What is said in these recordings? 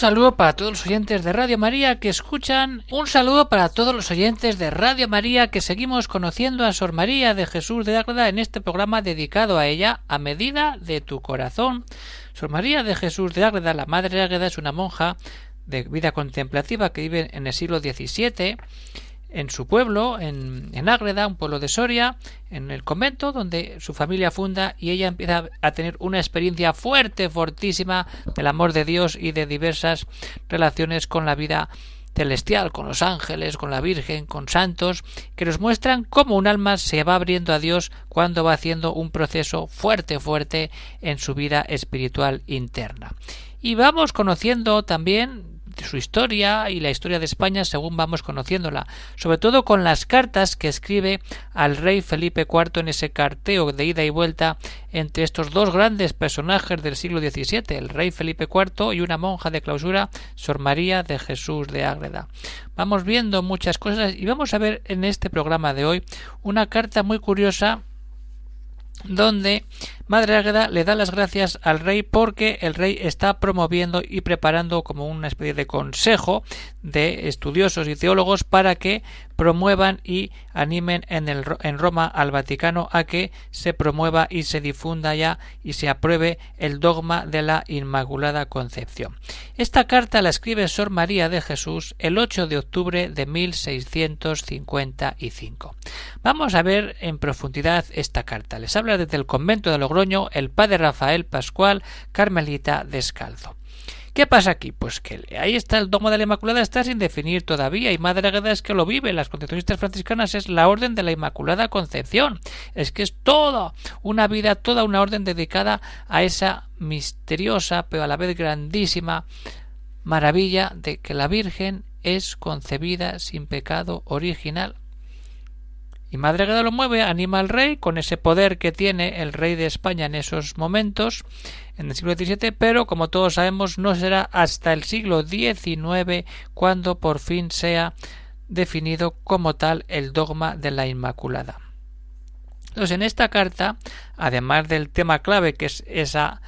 Saludo para todos los oyentes de Radio María que escuchan. Un saludo para todos los oyentes de Radio María que seguimos conociendo a Sor María de Jesús de Ágreda en este programa dedicado a ella a medida de tu corazón. Sor María de Jesús de Ágreda, la Madre de Ágreda, es una monja de vida contemplativa que vive en el siglo XVII en su pueblo, en, en, Ágreda, un pueblo de Soria, en el convento donde su familia funda y ella empieza a tener una experiencia fuerte, fortísima del amor de Dios y de diversas relaciones con la vida celestial, con los ángeles, con la Virgen, con santos, que nos muestran cómo un alma se va abriendo a Dios cuando va haciendo un proceso fuerte, fuerte en su vida espiritual interna. Y vamos conociendo también su historia y la historia de España según vamos conociéndola, sobre todo con las cartas que escribe al rey Felipe IV en ese carteo de ida y vuelta entre estos dos grandes personajes del siglo XVII, el rey Felipe IV y una monja de clausura, Sor María de Jesús de Ágreda. Vamos viendo muchas cosas y vamos a ver en este programa de hoy una carta muy curiosa donde Madre Águeda le da las gracias al rey porque el rey está promoviendo y preparando como una especie de consejo de estudiosos y teólogos para que promuevan y animen en, el, en Roma al Vaticano a que se promueva y se difunda ya y se apruebe el dogma de la Inmaculada Concepción. Esta carta la escribe Sor María de Jesús el 8 de octubre de 1655. Vamos a ver en profundidad esta carta. Les habla desde el convento de Logroño el padre Rafael Pascual, carmelita descalzo. ¿Qué pasa aquí? Pues que ahí está el dogma de la Inmaculada, está sin definir todavía, y Madre es que lo vive. Las concepcionistas franciscanas es la orden de la Inmaculada Concepción. Es que es toda una vida, toda una orden dedicada a esa misteriosa, pero a la vez grandísima maravilla de que la Virgen es concebida sin pecado original. Y Madre Agueda lo mueve, anima al rey con ese poder que tiene el rey de España en esos momentos, en el siglo XVII, pero como todos sabemos no será hasta el siglo XIX cuando por fin sea definido como tal el dogma de la Inmaculada. Entonces, en esta carta, además del tema clave que es esa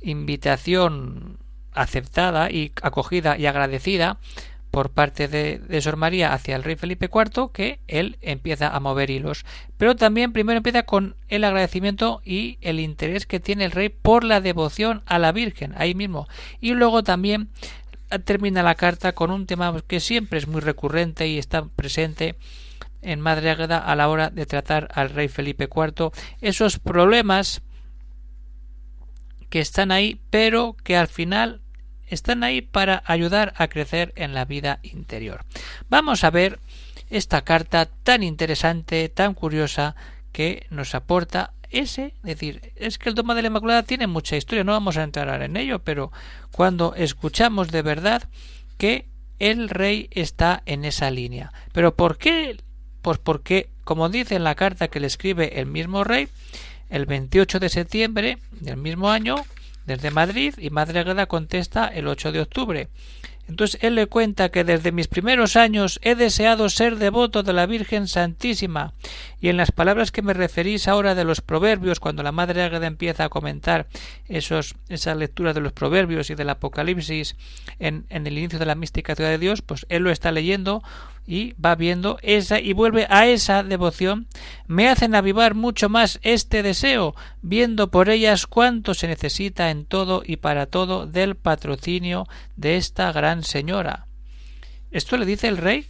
invitación aceptada y acogida y agradecida por parte de, de, Sor María hacia el rey Felipe IV que él empieza a mover hilos. Pero también primero empieza con el agradecimiento y el interés que tiene el rey por la devoción a la Virgen, ahí mismo. Y luego también termina la carta con un tema que siempre es muy recurrente y está presente en Madre Águeda a la hora de tratar al rey Felipe IV esos problemas que están ahí pero que al final están ahí para ayudar a crecer en la vida interior. Vamos a ver esta carta tan interesante, tan curiosa, que nos aporta ese, es decir, es que el dogma de la Inmaculada tiene mucha historia, no vamos a entrar en ello, pero cuando escuchamos de verdad que el rey está en esa línea. ¿Pero por qué? Pues porque, como dice en la carta que le escribe el mismo rey, el 28 de septiembre del mismo año, desde Madrid y Madre Agueda contesta el 8 de octubre. Entonces él le cuenta que desde mis primeros años he deseado ser devoto de la Virgen Santísima, y en las palabras que me referís ahora de los proverbios, cuando la Madre Águeda empieza a comentar esos, esa lectura de los proverbios y del Apocalipsis en, en el inicio de la mística ciudad de Dios, pues él lo está leyendo y va viendo esa y vuelve a esa devoción, me hacen avivar mucho más este deseo, viendo por ellas cuánto se necesita en todo y para todo del patrocinio de esta gran señora. Esto le dice el rey.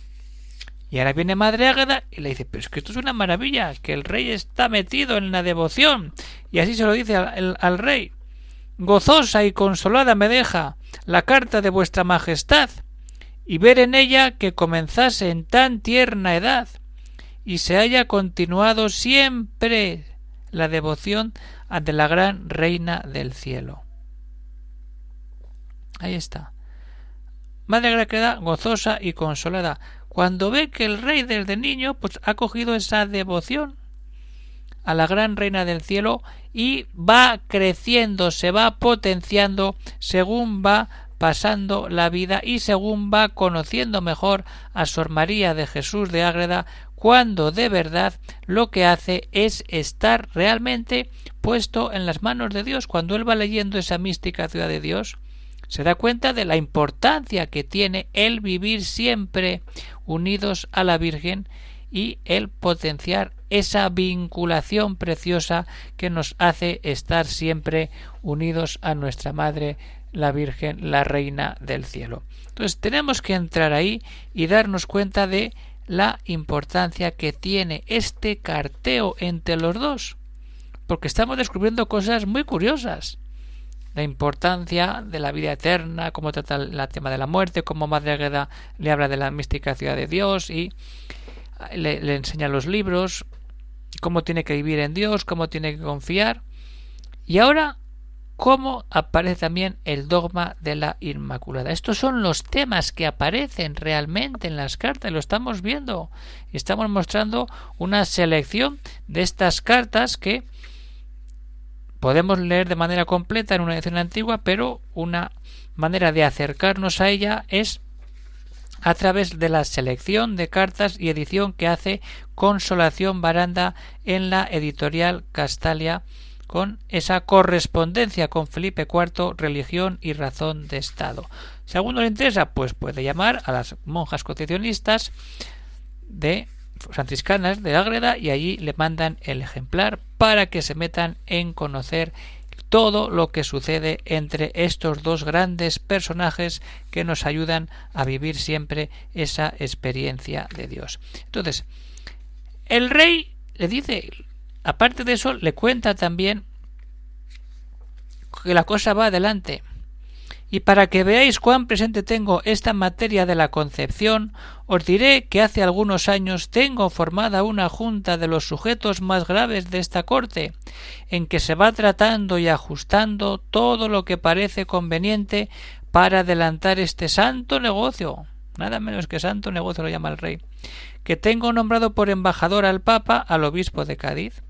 Y ahora viene Madre Águeda y le dice, pero es que esto es una maravilla, que el rey está metido en la devoción. Y así se lo dice al, al rey. Gozosa y consolada me deja la carta de vuestra majestad, y ver en ella que comenzase en tan tierna edad y se haya continuado siempre la devoción ante la gran reina del cielo. Ahí está. Madre queda gozosa y consolada cuando ve que el rey desde niño pues ha cogido esa devoción a la gran reina del cielo y va creciendo, se va potenciando según va pasando la vida y según va conociendo mejor a Sor María de Jesús de Ágreda cuando de verdad lo que hace es estar realmente puesto en las manos de Dios. Cuando él va leyendo esa mística ciudad de Dios se da cuenta de la importancia que tiene el vivir siempre unidos a la Virgen y el potenciar esa vinculación preciosa que nos hace estar siempre unidos a nuestra Madre, la Virgen, la Reina del Cielo. Entonces tenemos que entrar ahí y darnos cuenta de la importancia que tiene este carteo entre los dos, porque estamos descubriendo cosas muy curiosas. La importancia de la vida eterna, cómo trata el tema de la muerte, cómo Madre Agueda le habla de la mística ciudad de Dios y le, le enseña los libros, cómo tiene que vivir en Dios, cómo tiene que confiar. Y ahora, cómo aparece también el dogma de la Inmaculada. Estos son los temas que aparecen realmente en las cartas, lo estamos viendo. Estamos mostrando una selección de estas cartas que podemos leer de manera completa en una edición antigua, pero una manera de acercarnos a ella es a través de la selección de cartas y edición que hace Consolación Baranda en la editorial Castalia con esa correspondencia con Felipe IV, religión y razón de Estado. Si a alguno le interesa, pues puede llamar a las monjas concepcionistas de franciscanas de Ágreda y allí le mandan el ejemplar para que se metan en conocer todo lo que sucede entre estos dos grandes personajes que nos ayudan a vivir siempre esa experiencia de Dios. Entonces, el rey le dice, aparte de eso, le cuenta también que la cosa va adelante. Y para que veáis cuán presente tengo esta materia de la concepción, os diré que hace algunos años tengo formada una junta de los sujetos más graves de esta corte, en que se va tratando y ajustando todo lo que parece conveniente para adelantar este santo negocio. Nada menos que santo negocio lo llama el rey, que tengo nombrado por embajador al Papa al obispo de Cádiz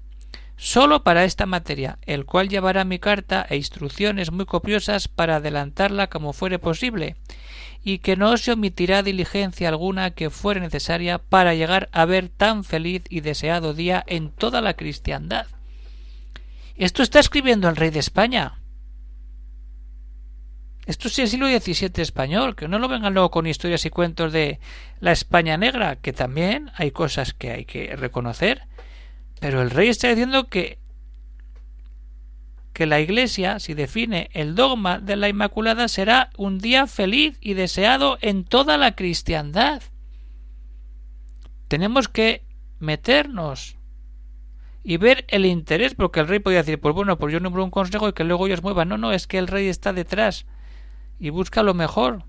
solo para esta materia, el cual llevará mi carta e instrucciones muy copiosas para adelantarla como fuere posible, y que no se omitirá diligencia alguna que fuere necesaria para llegar a ver tan feliz y deseado día en toda la cristiandad. Esto está escribiendo el rey de España. Esto es el siglo XVII español, que no lo vengan luego con historias y cuentos de la España negra, que también hay cosas que hay que reconocer, pero el rey está diciendo que que la Iglesia, si define el dogma de la Inmaculada, será un día feliz y deseado en toda la cristiandad. Tenemos que meternos y ver el interés, porque el rey podía decir, pues bueno, pues yo nombro un consejo y que luego ellos muevan. No, no, es que el rey está detrás y busca lo mejor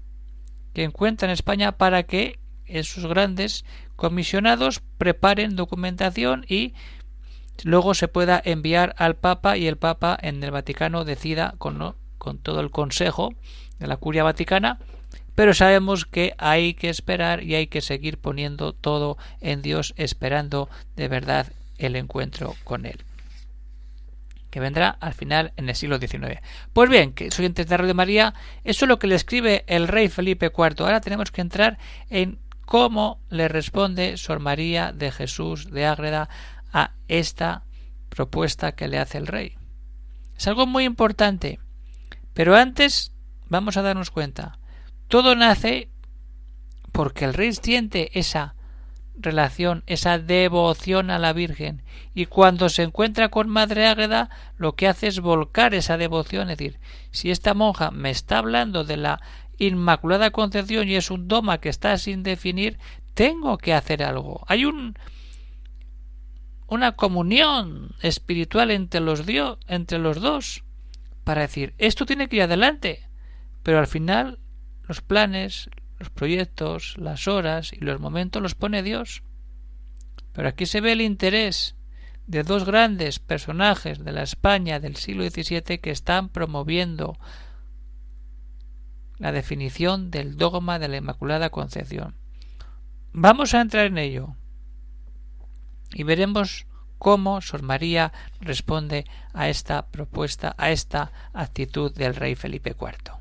que encuentra en España para que esos grandes comisionados preparen documentación y luego se pueda enviar al Papa y el Papa en el Vaticano decida con, todo el Consejo de la Curia Vaticana, pero sabemos que hay que esperar y hay que seguir poniendo todo en Dios, esperando de verdad el encuentro con Él que vendrá al final en el siglo XIX. Pues bien, que soy de María, eso es lo que le escribe el rey Felipe IV. Ahora tenemos que entrar en cómo le responde Sor María de Jesús de Ágreda a esta propuesta que le hace el rey. Es algo muy importante. Pero antes vamos a darnos cuenta. Todo nace porque el rey siente esa relación, esa devoción a la Virgen. Y cuando se encuentra con Madre Águeda, lo que hace es volcar esa devoción. Es decir, si esta monja me está hablando de la Inmaculada Concepción y es un doma que está sin definir, tengo que hacer algo. Hay un una comunión espiritual entre los, dios, entre los dos para decir esto tiene que ir adelante. Pero al final los planes los proyectos las horas y los momentos los pone Dios. Pero aquí se ve el interés de dos grandes personajes de la España del siglo XVII que están promoviendo la definición del dogma de la Inmaculada Concepción. Vamos a entrar en ello y veremos cómo Sor María responde a esta propuesta, a esta actitud del rey Felipe IV.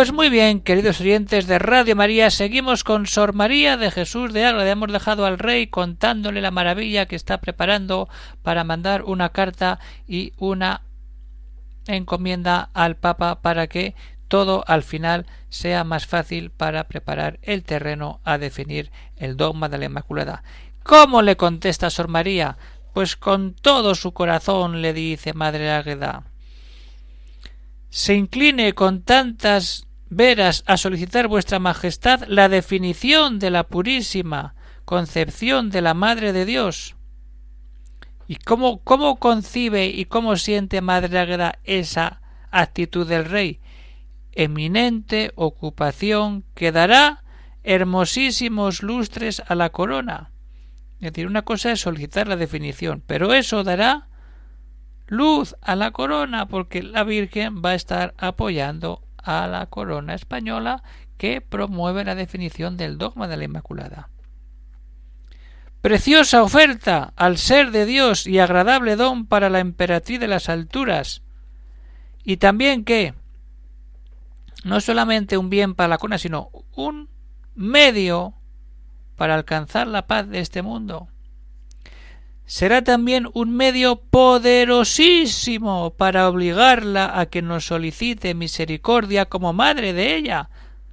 Pues muy bien, queridos oyentes de Radio María, seguimos con Sor María de Jesús de Ágreda. Hemos dejado al rey contándole la maravilla que está preparando para mandar una carta y una encomienda al Papa para que todo al final sea más fácil para preparar el terreno a definir el dogma de la Inmaculada. ¿Cómo le contesta Sor María? Pues con todo su corazón le dice Madre Águeda. Se incline con tantas veras a solicitar vuestra Majestad la definición de la purísima concepción de la Madre de Dios. ¿Y cómo, cómo concibe y cómo siente Madre Águeda esa actitud del rey? Eminente ocupación que dará hermosísimos lustres a la corona. Es decir, una cosa es solicitar la definición, pero eso dará luz a la corona, porque la Virgen va a estar apoyando a la corona española que promueve la definición del dogma de la Inmaculada. Preciosa oferta al ser de Dios y agradable don para la emperatriz de las alturas. Y también que no solamente un bien para la corona, sino un medio para alcanzar la paz de este mundo. Será también un medio poderosísimo para obligarla a que nos solicite misericordia como madre de ella,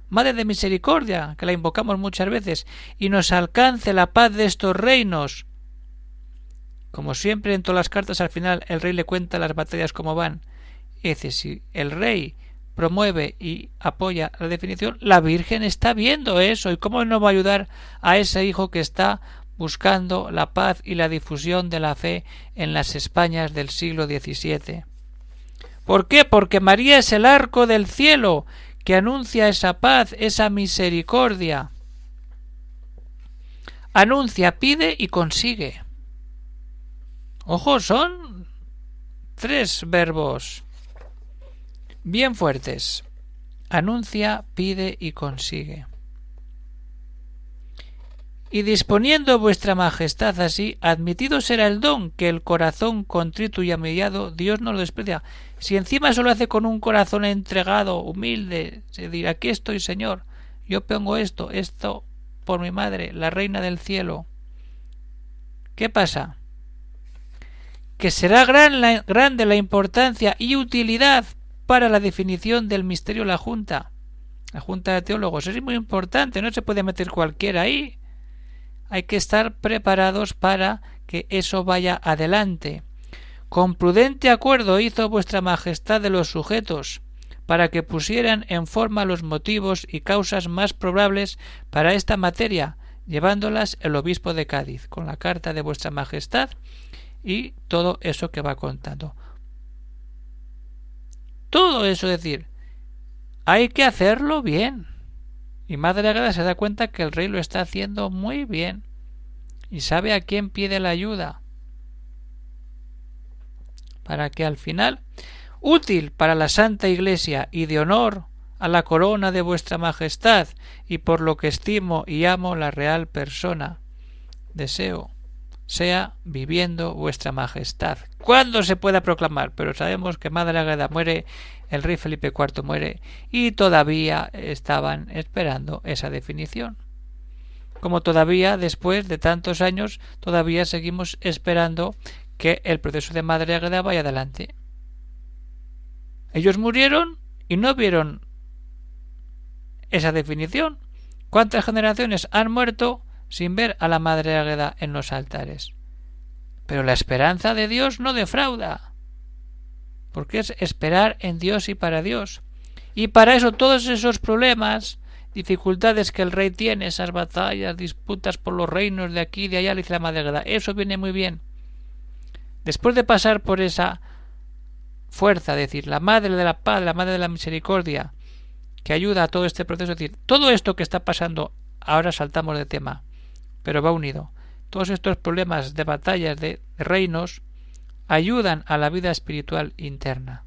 Madre de Misericordia, que la invocamos muchas veces, y nos alcance la paz de estos reinos. Como siempre en todas las cartas al final el rey le cuenta las batallas como van. Es si el rey promueve y apoya la definición, la Virgen está viendo eso. ¿Y cómo no va a ayudar a ese hijo que está buscando la paz y la difusión de la fe en las Españas del siglo XVII? ¿Por qué? Porque María es el arco del cielo que anuncia esa paz, esa misericordia. Anuncia, pide y consigue. Ojo, son tres verbos bien fuertes. Anuncia, pide y consigue. Y disponiendo vuestra majestad así, admitido será el don que el corazón contrito y amillado Dios no lo desprecia. Si encima eso lo hace con un corazón entregado, humilde, se dirá aquí estoy, Señor, yo pongo esto, esto por mi madre, la reina del cielo. ¿Qué pasa? Que será gran la, grande la importancia y utilidad para la definición del misterio de la Junta. La Junta de Teólogos es muy importante, no se puede meter cualquiera ahí. Hay que estar preparados para que eso vaya adelante. Con prudente acuerdo hizo vuestra Majestad de los sujetos, para que pusieran en forma los motivos y causas más probables para esta materia, llevándolas el obispo de Cádiz, con la carta de vuestra Majestad y todo eso que va contando. Todo eso decir, hay que hacerlo bien. Y Madre Agreda se da cuenta que el rey lo está haciendo muy bien. Y sabe a quién pide la ayuda. Para que al final, útil para la Santa Iglesia y de honor a la corona de vuestra Majestad, y por lo que estimo y amo la real persona, deseo sea viviendo vuestra majestad. Cuando se pueda proclamar? Pero sabemos que Madre Agreda muere, el rey Felipe IV muere, y todavía estaban esperando esa definición. Como todavía, después de tantos años, todavía seguimos esperando que el proceso de Madre Agreda vaya adelante. Ellos murieron y no vieron esa definición. ¿Cuántas generaciones han muerto sin ver a la Madre Agreda en los altares? Pero la esperanza de Dios no defrauda, porque es esperar en Dios y para Dios. Y para eso todos esos problemas, dificultades que el rey tiene, esas batallas, disputas por los reinos de aquí y de allá, le dice la Madre Agreda, eso viene muy bien Después de pasar por esa fuerza, es decir, la madre de la paz, la madre de la misericordia, que ayuda a todo este proceso, es decir, todo esto que está pasando, ahora saltamos de tema, pero va unido. Todos estos problemas de batallas de reinos ayudan a la vida espiritual interna.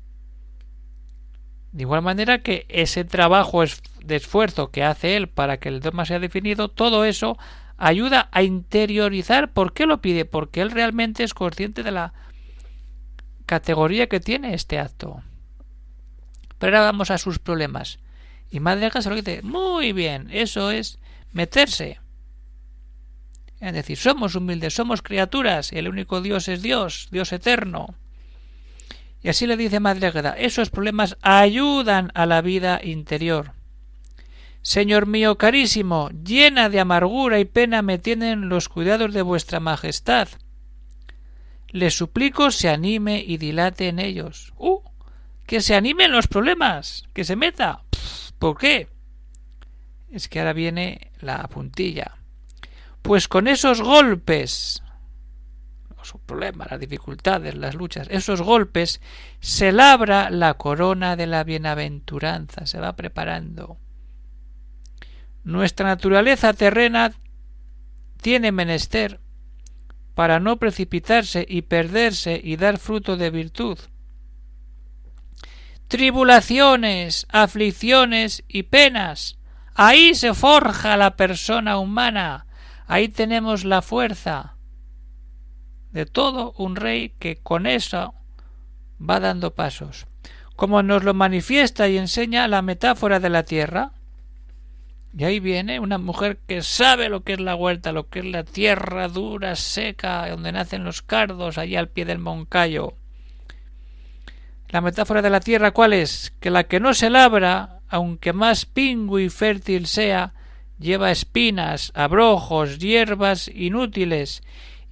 De igual manera que ese trabajo de esfuerzo que hace él para que el dogma sea definido, todo eso ayuda a interiorizar por qué lo pide, porque él realmente es consciente de la categoría que tiene este acto. Pero ahora vamos a sus problemas. Y Madre Casa lo dice, muy bien, eso es meterse. Es decir, somos humildes, somos criaturas, y el único Dios es Dios, Dios eterno. Y así le dice Madre Agueda, esos problemas ayudan a la vida interior. Señor mío carísimo, llena de amargura y pena me tienen los cuidados de vuestra Majestad. Le suplico se anime y dilate en ellos. ¡Uh! Que se anime en los problemas, que se meta. ¿Por qué? Es que ahora viene la puntilla. Pues con esos golpes, los problemas, las dificultades, las luchas, esos golpes, se labra la corona de la bienaventuranza, se va preparando nuestra naturaleza terrena tiene menester para no precipitarse y perderse y dar fruto de virtud. Tribulaciones, aflicciones y penas. Ahí se forja la persona humana. Ahí tenemos la fuerza de todo un rey que con eso va dando pasos. Como nos lo manifiesta y enseña la metáfora de la tierra, y ahí viene una mujer que sabe lo que es la huerta, lo que es la tierra dura, seca, donde nacen los cardos, allí al pie del moncayo. La metáfora de la tierra, ¿cuál es? Que la que no se labra, aunque más pingüe y fértil sea, lleva espinas, abrojos, hierbas inútiles,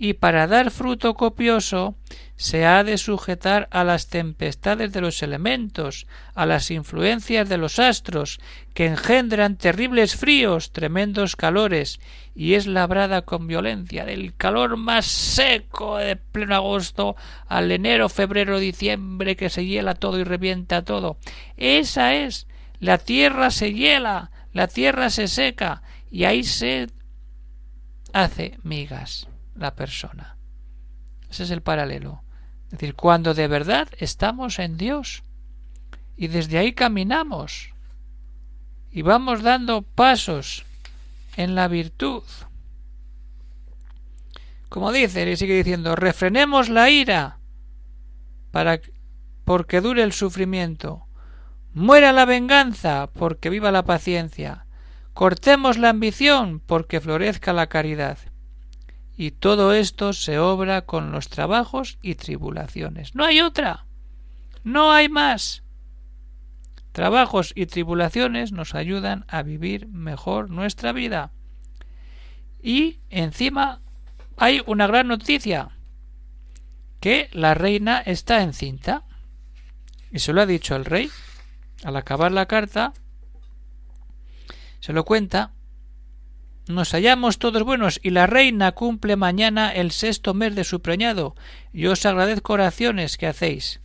y para dar fruto copioso se ha de sujetar a las tempestades de los elementos, a las influencias de los astros, que engendran terribles fríos, tremendos calores, y es labrada con violencia, del calor más seco de pleno agosto al enero, febrero, diciembre, que se hiela todo y revienta todo. Esa es. La tierra se hiela, la tierra se seca, y ahí se hace migas la persona. Ese es el paralelo. Es decir, cuando de verdad estamos en Dios y desde ahí caminamos y vamos dando pasos en la virtud. Como dice, y sigue diciendo, refrenemos la ira para porque dure el sufrimiento. Muera la venganza porque viva la paciencia. Cortemos la ambición porque florezca la caridad y todo esto se obra con los trabajos y tribulaciones. No hay otra. No hay más. Trabajos y tribulaciones nos ayudan a vivir mejor nuestra vida. Y encima hay una gran noticia, que la reina está encinta. Y se lo ha dicho el rey. Al acabar la carta, se lo cuenta nos hallamos todos buenos y la reina cumple mañana el sexto mes de su preñado y os agradezco oraciones que hacéis.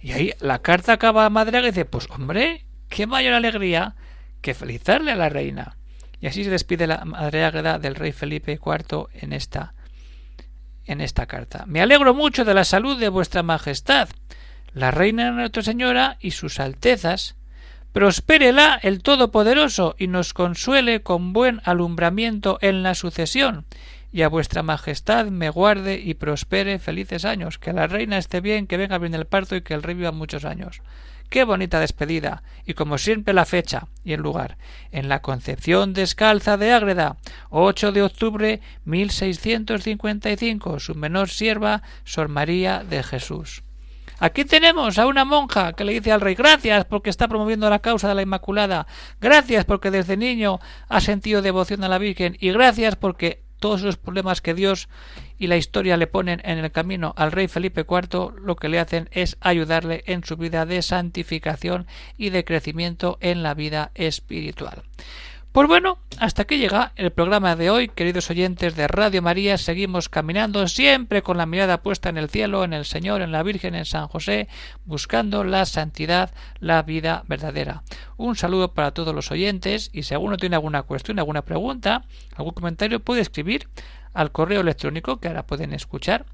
Y ahí la carta acaba a Madre y dice, pues hombre, qué mayor alegría que felicitarle a la reina. Y así se despide la Madre Ágreda del rey Felipe IV en esta en esta carta. Me alegro mucho de la salud de vuestra majestad, la reina Nuestra Señora y sus altezas, Prospérela el Todopoderoso y nos consuele con buen alumbramiento en la sucesión, y a vuestra majestad me guarde y prospere felices años, que la reina esté bien, que venga bien el parto y que el rey viva muchos años. Qué bonita despedida, y como siempre la fecha y el lugar. En la Concepción Descalza de Ágreda, 8 de octubre 1655, su menor sierva, Sor María de Jesús. Aquí tenemos a una monja que le dice al rey gracias porque está promoviendo la causa de la Inmaculada, gracias porque desde niño ha sentido devoción a la Virgen y gracias porque todos los problemas que Dios y la historia le ponen en el camino al rey Felipe IV lo que le hacen es ayudarle en su vida de santificación y de crecimiento en la vida espiritual. Pues bueno, hasta aquí llega el programa de hoy, queridos oyentes de Radio María. Seguimos caminando siempre con la mirada puesta en el cielo, en el Señor, en la Virgen, en San José, buscando la santidad, la vida verdadera. Un saludo para todos los oyentes y si alguno tiene alguna cuestión, alguna pregunta, algún comentario, puede escribir al correo electrónico que ahora pueden escuchar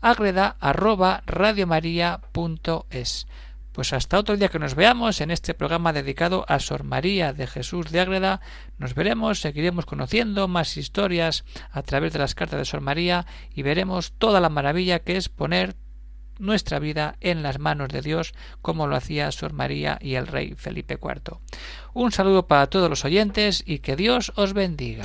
agreda arroba pues hasta otro día que nos veamos en este programa dedicado a Sor María de Jesús de Ágreda. Nos veremos, seguiremos conociendo más historias a través de las cartas de Sor María y veremos toda la maravilla que es poner nuestra vida en las manos de Dios, como lo hacía Sor María y el rey Felipe IV. Un saludo para todos los oyentes y que Dios os bendiga.